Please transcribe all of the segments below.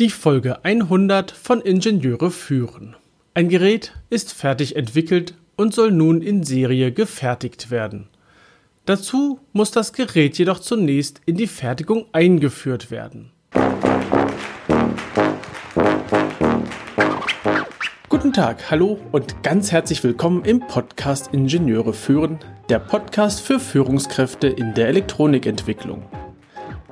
Die Folge 100 von Ingenieure führen. Ein Gerät ist fertig entwickelt und soll nun in Serie gefertigt werden. Dazu muss das Gerät jedoch zunächst in die Fertigung eingeführt werden. Guten Tag, hallo und ganz herzlich willkommen im Podcast Ingenieure führen, der Podcast für Führungskräfte in der Elektronikentwicklung.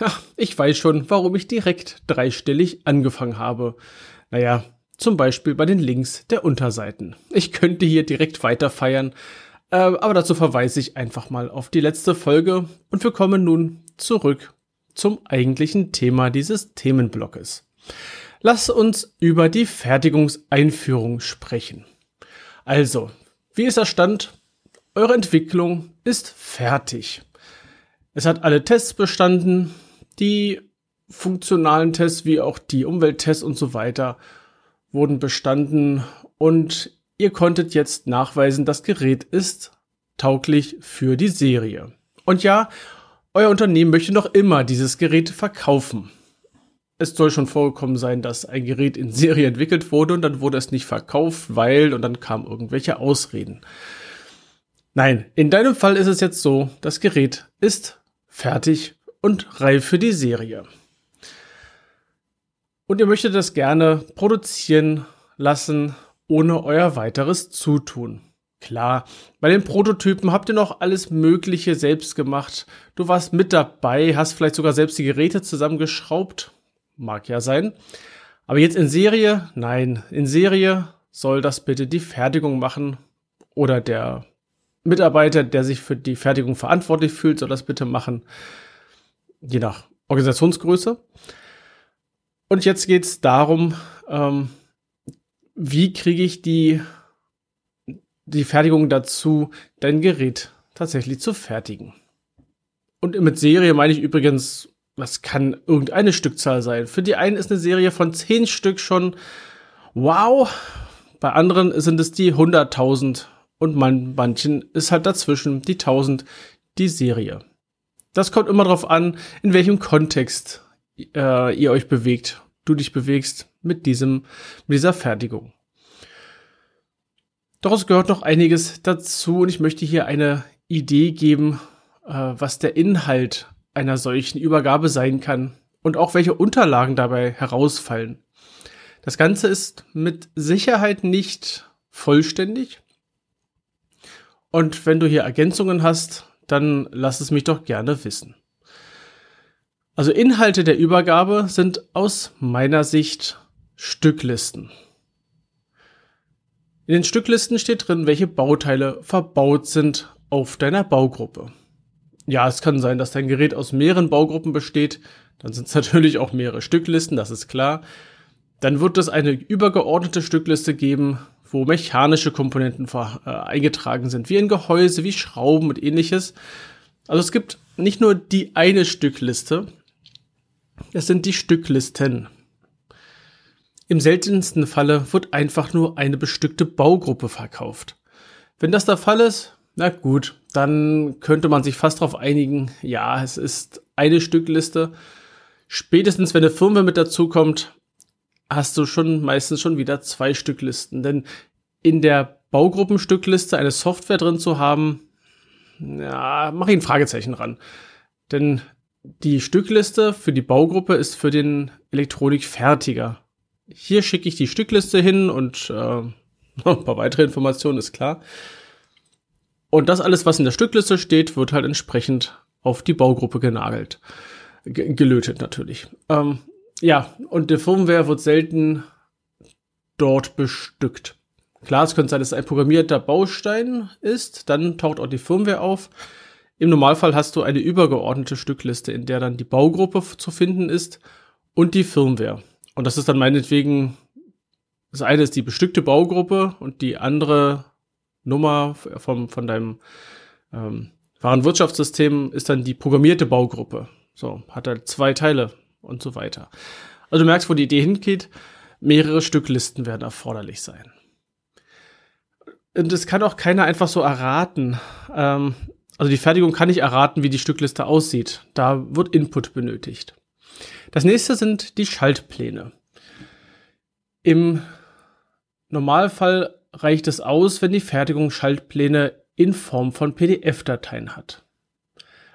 Ja, ich weiß schon, warum ich direkt dreistellig angefangen habe. Naja, zum Beispiel bei den Links der Unterseiten. Ich könnte hier direkt weiter feiern, äh, aber dazu verweise ich einfach mal auf die letzte Folge und wir kommen nun zurück zum eigentlichen Thema dieses Themenblocks. Lass uns über die Fertigungseinführung sprechen. Also, wie ist der Stand? Eure Entwicklung ist fertig. Es hat alle Tests bestanden, die funktionalen Tests wie auch die Umwelttests und so weiter wurden bestanden und ihr konntet jetzt nachweisen, das Gerät ist tauglich für die Serie. Und ja, euer Unternehmen möchte noch immer dieses Gerät verkaufen. Es soll schon vorgekommen sein, dass ein Gerät in Serie entwickelt wurde und dann wurde es nicht verkauft, weil und dann kamen irgendwelche Ausreden. Nein, in deinem Fall ist es jetzt so, das Gerät ist fertig und reif für die Serie. Und ihr möchtet das gerne produzieren lassen, ohne euer weiteres Zutun. Klar, bei den Prototypen habt ihr noch alles Mögliche selbst gemacht. Du warst mit dabei, hast vielleicht sogar selbst die Geräte zusammengeschraubt. Mag ja sein. Aber jetzt in Serie? Nein, in Serie soll das bitte die Fertigung machen. Oder der Mitarbeiter, der sich für die Fertigung verantwortlich fühlt, soll das bitte machen je nach Organisationsgröße. Und jetzt geht es darum, ähm, wie kriege ich die, die Fertigung dazu, dein Gerät tatsächlich zu fertigen. Und mit Serie meine ich übrigens, das kann irgendeine Stückzahl sein. Für die einen ist eine Serie von zehn Stück schon wow. Bei anderen sind es die 100.000 und man, manchen ist halt dazwischen die 1000 die Serie. Das kommt immer darauf an, in welchem Kontext äh, ihr euch bewegt, du dich bewegst mit diesem, mit dieser Fertigung. Es gehört noch einiges dazu und ich möchte hier eine Idee geben, äh, was der Inhalt einer solchen Übergabe sein kann und auch welche Unterlagen dabei herausfallen. Das Ganze ist mit Sicherheit nicht vollständig. Und wenn du hier Ergänzungen hast, dann lass es mich doch gerne wissen. Also Inhalte der Übergabe sind aus meiner Sicht Stücklisten. In den Stücklisten steht drin, welche Bauteile verbaut sind auf deiner Baugruppe. Ja, es kann sein, dass dein Gerät aus mehreren Baugruppen besteht. Dann sind es natürlich auch mehrere Stücklisten, das ist klar. Dann wird es eine übergeordnete Stückliste geben, wo mechanische Komponenten äh, eingetragen sind, wie ein Gehäuse, wie Schrauben und ähnliches. Also es gibt nicht nur die eine Stückliste, es sind die Stücklisten. Im seltensten Falle wird einfach nur eine bestückte Baugruppe verkauft. Wenn das der Fall ist, na gut, dann könnte man sich fast darauf einigen, ja, es ist eine Stückliste. Spätestens, wenn eine Firma mit dazukommt, hast du schon meistens schon wieder zwei Stücklisten. Denn in der Baugruppenstückliste eine Software drin zu haben, ja, mache ich ein Fragezeichen ran. Denn die Stückliste für die Baugruppe ist für den Elektronikfertiger. Hier schicke ich die Stückliste hin und äh, ein paar weitere Informationen ist klar. Und das alles, was in der Stückliste steht, wird halt entsprechend auf die Baugruppe genagelt. G gelötet natürlich. Ähm, ja, und der Firmware wird selten dort bestückt. Klar, es könnte sein, dass es ein programmierter Baustein ist, dann taucht auch die Firmware auf. Im Normalfall hast du eine übergeordnete Stückliste, in der dann die Baugruppe zu finden ist und die Firmware. Und das ist dann meinetwegen, das eine ist die bestückte Baugruppe und die andere Nummer vom, von deinem ähm, Warenwirtschaftssystem ist dann die programmierte Baugruppe. So, hat er zwei Teile und so weiter. Also du merkst, wo die Idee hingeht. Mehrere Stücklisten werden erforderlich sein. Und es kann auch keiner einfach so erraten. Ähm, also die Fertigung kann nicht erraten, wie die Stückliste aussieht. Da wird Input benötigt. Das nächste sind die Schaltpläne. Im Normalfall reicht es aus, wenn die Fertigung Schaltpläne in Form von PDF-Dateien hat.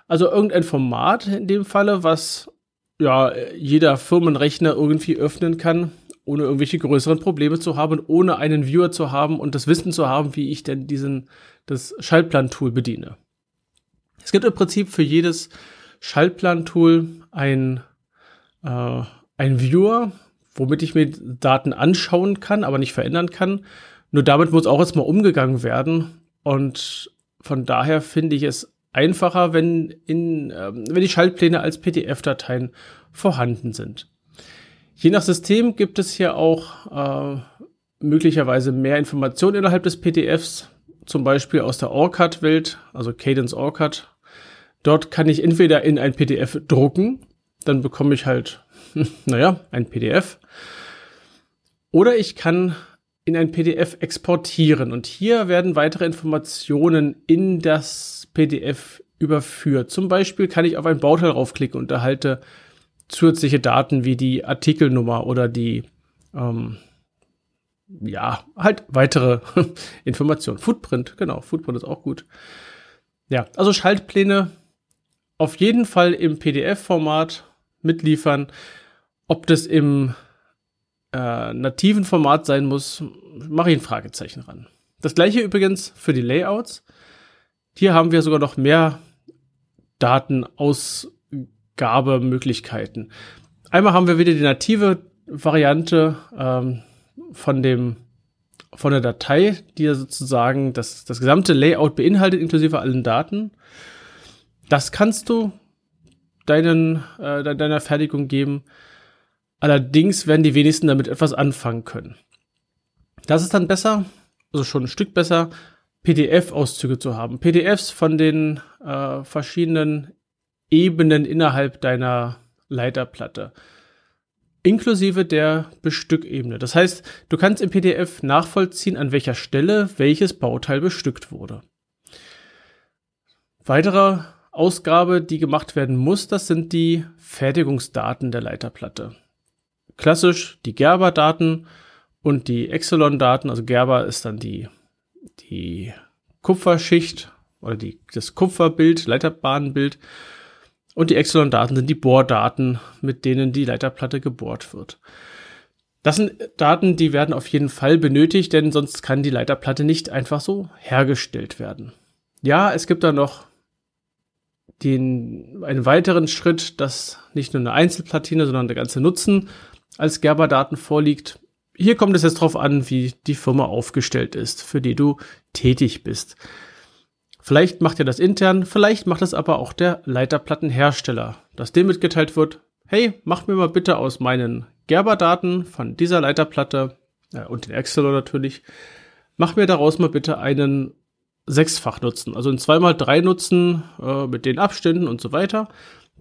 Also irgendein Format in dem Falle, was ja jeder Firmenrechner irgendwie öffnen kann, ohne irgendwelche größeren Probleme zu haben, ohne einen Viewer zu haben und das Wissen zu haben, wie ich denn diesen das Schaltplan-Tool bediene. Es gibt im Prinzip für jedes Schaltplan-Tool ein, äh, ein Viewer, womit ich mir Daten anschauen kann, aber nicht verändern kann. Nur damit muss auch jetzt mal umgegangen werden. Und von daher finde ich es einfacher, wenn, in, äh, wenn die Schaltpläne als PDF-Dateien vorhanden sind. Je nach System gibt es hier auch äh, möglicherweise mehr Informationen innerhalb des PDFs, zum Beispiel aus der ORCAD-Welt, also Cadence ORCAD. Dort kann ich entweder in ein PDF drucken, dann bekomme ich halt, naja, ein PDF. Oder ich kann in ein PDF exportieren und hier werden weitere Informationen in das PDF überführt. Zum Beispiel kann ich auf ein Bauteil raufklicken und erhalte zusätzliche Daten wie die Artikelnummer oder die, ähm, ja, halt weitere Informationen. Footprint, genau, Footprint ist auch gut. Ja, also Schaltpläne auf jeden Fall im PDF-Format mitliefern. Ob das im äh, nativen Format sein muss, mache ich ein Fragezeichen ran. Das gleiche übrigens für die Layouts. Hier haben wir sogar noch mehr Datenausgabemöglichkeiten. Einmal haben wir wieder die native Variante ähm, von dem von der Datei, die ja sozusagen das, das gesamte Layout beinhaltet, inklusive allen Daten. Das kannst du deinen, äh, deiner Fertigung geben. Allerdings werden die wenigsten damit etwas anfangen können. Das ist dann besser, also schon ein Stück besser, PDF-Auszüge zu haben. PDFs von den äh, verschiedenen Ebenen innerhalb deiner Leiterplatte. Inklusive der Bestückebene. Das heißt, du kannst im PDF nachvollziehen, an welcher Stelle welches Bauteil bestückt wurde. Weitere Ausgabe, die gemacht werden muss, das sind die Fertigungsdaten der Leiterplatte klassisch die Gerber-Daten und die Exelon-Daten. Also Gerber ist dann die, die Kupferschicht oder die, das Kupferbild, Leiterbahnbild. Und die Exelon-Daten sind die Bohrdaten, mit denen die Leiterplatte gebohrt wird. Das sind Daten, die werden auf jeden Fall benötigt, denn sonst kann die Leiterplatte nicht einfach so hergestellt werden. Ja, es gibt da noch den, einen weiteren Schritt, dass nicht nur eine Einzelplatine, sondern der ganze Nutzen als Gerber-Daten vorliegt. Hier kommt es jetzt darauf an, wie die Firma aufgestellt ist, für die du tätig bist. Vielleicht macht ihr das intern, vielleicht macht es aber auch der Leiterplattenhersteller, dass dem mitgeteilt wird, hey, mach mir mal bitte aus meinen Gerber-Daten von dieser Leiterplatte äh, und den Excel natürlich, mach mir daraus mal bitte einen sechsfach Nutzen, also ein zweimal drei Nutzen äh, mit den Abständen und so weiter.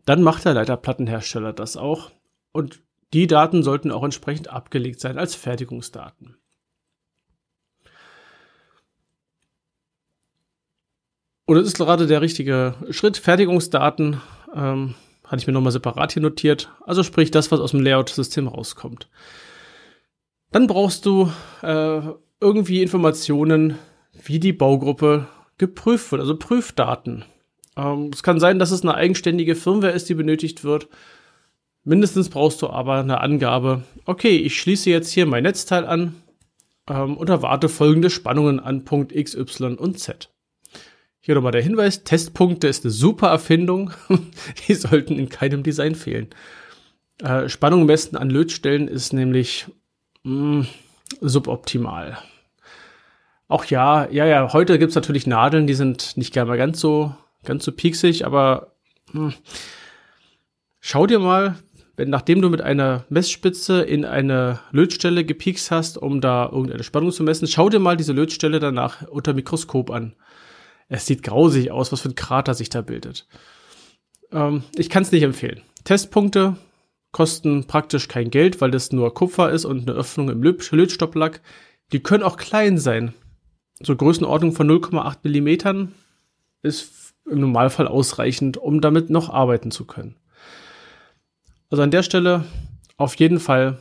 Dann macht der Leiterplattenhersteller das auch und die Daten sollten auch entsprechend abgelegt sein als Fertigungsdaten. Und das ist gerade der richtige Schritt. Fertigungsdaten ähm, hatte ich mir nochmal separat hier notiert. Also sprich das, was aus dem Layout-System rauskommt. Dann brauchst du äh, irgendwie Informationen, wie die Baugruppe geprüft wird, also Prüfdaten. Ähm, es kann sein, dass es eine eigenständige Firmware ist, die benötigt wird. Mindestens brauchst du aber eine Angabe, okay, ich schließe jetzt hier mein Netzteil an ähm, und erwarte folgende Spannungen an Punkt X, Y und Z. Hier nochmal der Hinweis, Testpunkte ist eine super Erfindung. Die sollten in keinem Design fehlen. Äh, Spannung messen an Lötstellen ist nämlich mh, mm, suboptimal. Auch ja, ja, ja, heute gibt's natürlich Nadeln, die sind nicht gerne mal ganz so, ganz so pieksig, aber mh. Hm, schau dir mal wenn nachdem du mit einer Messspitze in eine Lötstelle gepiekst hast, um da irgendeine Spannung zu messen, schau dir mal diese Lötstelle danach unter Mikroskop an. Es sieht grausig aus, was für ein Krater sich da bildet. Ähm, ich kann es nicht empfehlen. Testpunkte kosten praktisch kein Geld, weil das nur Kupfer ist und eine Öffnung im Lötstopplack. Die können auch klein sein. So Größenordnung von 0,8 Millimetern ist im Normalfall ausreichend, um damit noch arbeiten zu können. Also an der Stelle auf jeden Fall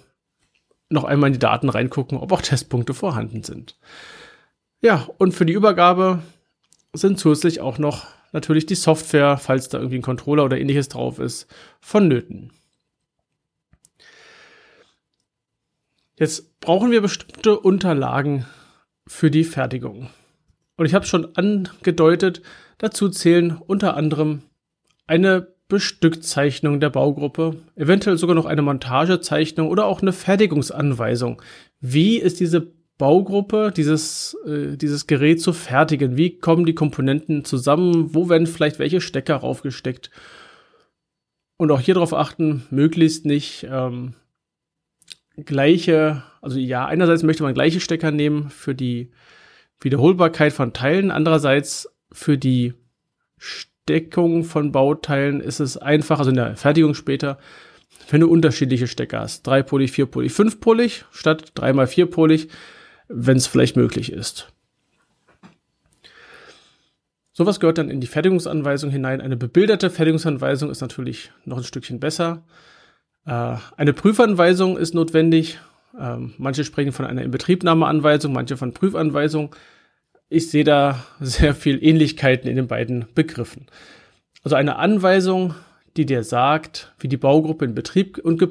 noch einmal in die Daten reingucken, ob auch Testpunkte vorhanden sind. Ja, und für die Übergabe sind zusätzlich auch noch natürlich die Software, falls da irgendwie ein Controller oder ähnliches drauf ist, vonnöten. Jetzt brauchen wir bestimmte Unterlagen für die Fertigung. Und ich habe schon angedeutet, dazu zählen unter anderem eine Bestückzeichnung der Baugruppe, eventuell sogar noch eine Montagezeichnung oder auch eine Fertigungsanweisung. Wie ist diese Baugruppe, dieses, äh, dieses Gerät zu fertigen? Wie kommen die Komponenten zusammen? Wo werden vielleicht welche Stecker raufgesteckt? Und auch hier darauf achten, möglichst nicht ähm, gleiche, also ja, einerseits möchte man gleiche Stecker nehmen für die Wiederholbarkeit von Teilen, andererseits für die Steckung von Bauteilen ist es einfach, also in der Fertigung später, wenn du unterschiedliche Stecker hast, dreipolig, vierpolig, fünfpolig statt dreimal vierpolig, wenn es vielleicht möglich ist. Sowas gehört dann in die Fertigungsanweisung hinein. Eine bebilderte Fertigungsanweisung ist natürlich noch ein Stückchen besser. Äh, eine Prüfanweisung ist notwendig. Ähm, manche sprechen von einer Inbetriebnahmeanweisung, manche von Prüfanweisung. Ich sehe da sehr viel Ähnlichkeiten in den beiden Begriffen. Also eine Anweisung, die dir sagt, wie die Baugruppe in Betrieb, und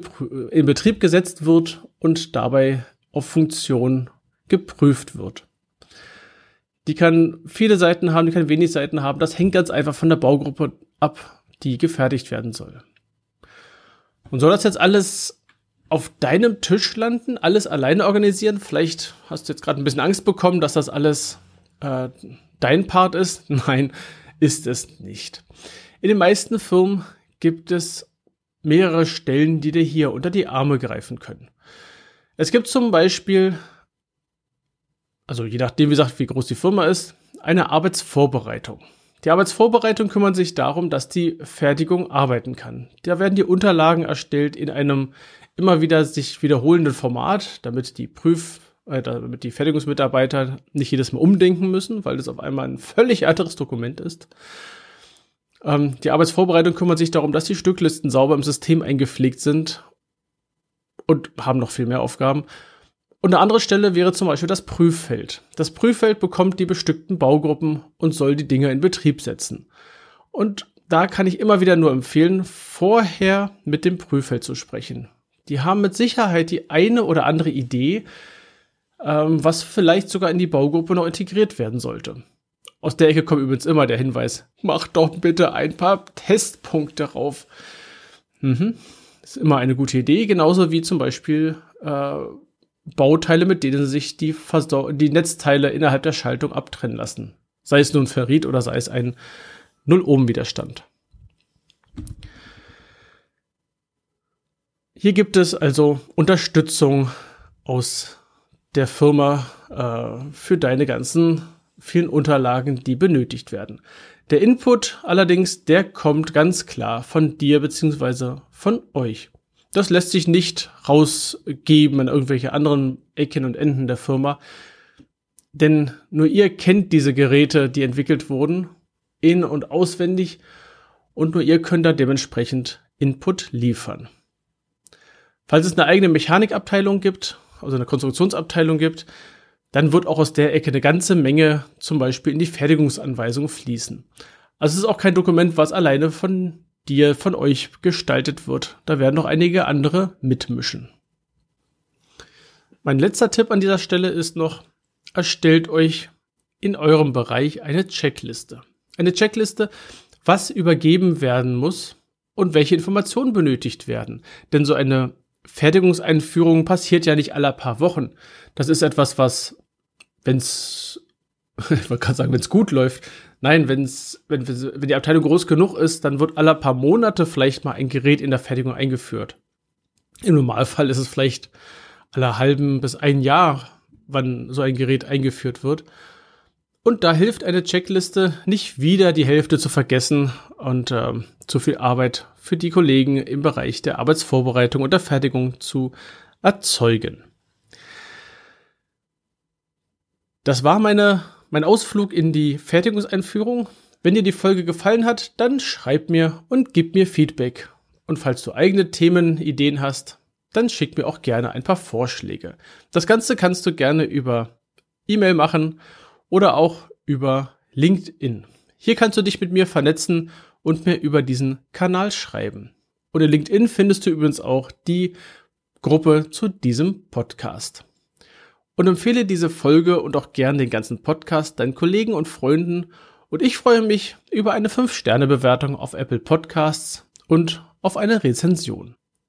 in Betrieb gesetzt wird und dabei auf Funktion geprüft wird. Die kann viele Seiten haben, die kann wenig Seiten haben. Das hängt ganz einfach von der Baugruppe ab, die gefertigt werden soll. Und soll das jetzt alles auf deinem Tisch landen, alles alleine organisieren? Vielleicht hast du jetzt gerade ein bisschen Angst bekommen, dass das alles äh, dein Part ist. Nein, ist es nicht. In den meisten Firmen gibt es mehrere Stellen, die dir hier unter die Arme greifen können. Es gibt zum Beispiel, also je nachdem, wie gesagt, wie groß die Firma ist, eine Arbeitsvorbereitung. Die Arbeitsvorbereitung kümmert sich darum, dass die Fertigung arbeiten kann. Da werden die Unterlagen erstellt in einem immer wieder sich wiederholenden Format, damit die Prüf, äh, damit die Fertigungsmitarbeiter nicht jedes Mal umdenken müssen, weil das auf einmal ein völlig anderes Dokument ist. Ähm, die Arbeitsvorbereitung kümmert sich darum, dass die Stücklisten sauber im System eingepflegt sind und haben noch viel mehr Aufgaben. Und eine andere Stelle wäre zum Beispiel das Prüffeld. Das Prüffeld bekommt die bestückten Baugruppen und soll die Dinge in Betrieb setzen. Und da kann ich immer wieder nur empfehlen, vorher mit dem Prüffeld zu sprechen. Die haben mit Sicherheit die eine oder andere Idee, ähm, was vielleicht sogar in die Baugruppe noch integriert werden sollte. Aus der Ecke kommt übrigens immer der Hinweis, mach doch bitte ein paar Testpunkte rauf. Mhm. Ist immer eine gute Idee, genauso wie zum Beispiel äh, Bauteile, mit denen sich die, die Netzteile innerhalb der Schaltung abtrennen lassen. Sei es nun Ferrit oder sei es ein Null-Ohm-Widerstand. Hier gibt es also Unterstützung aus der Firma äh, für deine ganzen vielen Unterlagen, die benötigt werden. Der Input allerdings, der kommt ganz klar von dir beziehungsweise von euch. Das lässt sich nicht rausgeben an irgendwelche anderen Ecken und Enden der Firma. Denn nur ihr kennt diese Geräte, die entwickelt wurden, in- und auswendig. Und nur ihr könnt da dementsprechend Input liefern. Falls es eine eigene Mechanikabteilung gibt, also eine Konstruktionsabteilung gibt, dann wird auch aus der Ecke eine ganze Menge zum Beispiel in die Fertigungsanweisung fließen. Also es ist auch kein Dokument, was alleine von die von euch gestaltet wird. Da werden noch einige andere mitmischen. Mein letzter Tipp an dieser Stelle ist noch, erstellt euch in eurem Bereich eine Checkliste. Eine Checkliste, was übergeben werden muss und welche Informationen benötigt werden. Denn so eine Fertigungseinführung passiert ja nicht alle paar Wochen. Das ist etwas, was, wenn's, ich wollte gerade sagen, wenn's gut läuft, Nein, wenn's, wenn, wenn die Abteilung groß genug ist, dann wird alle paar Monate vielleicht mal ein Gerät in der Fertigung eingeführt. Im Normalfall ist es vielleicht aller halben bis ein Jahr, wann so ein Gerät eingeführt wird. Und da hilft eine Checkliste nicht wieder die Hälfte zu vergessen und äh, zu viel Arbeit für die Kollegen im Bereich der Arbeitsvorbereitung und der Fertigung zu erzeugen. Das war meine, mein Ausflug in die Fertigungseinführung. Wenn dir die Folge gefallen hat, dann schreib mir und gib mir Feedback. Und falls du eigene Themen, Ideen hast, dann schick mir auch gerne ein paar Vorschläge. Das Ganze kannst du gerne über E-Mail machen oder auch über LinkedIn. Hier kannst du dich mit mir vernetzen und mir über diesen Kanal schreiben. Und in LinkedIn findest du übrigens auch die Gruppe zu diesem Podcast. Und empfehle diese Folge und auch gern den ganzen Podcast deinen Kollegen und Freunden. Und ich freue mich über eine 5-Sterne-Bewertung auf Apple Podcasts und auf eine Rezension.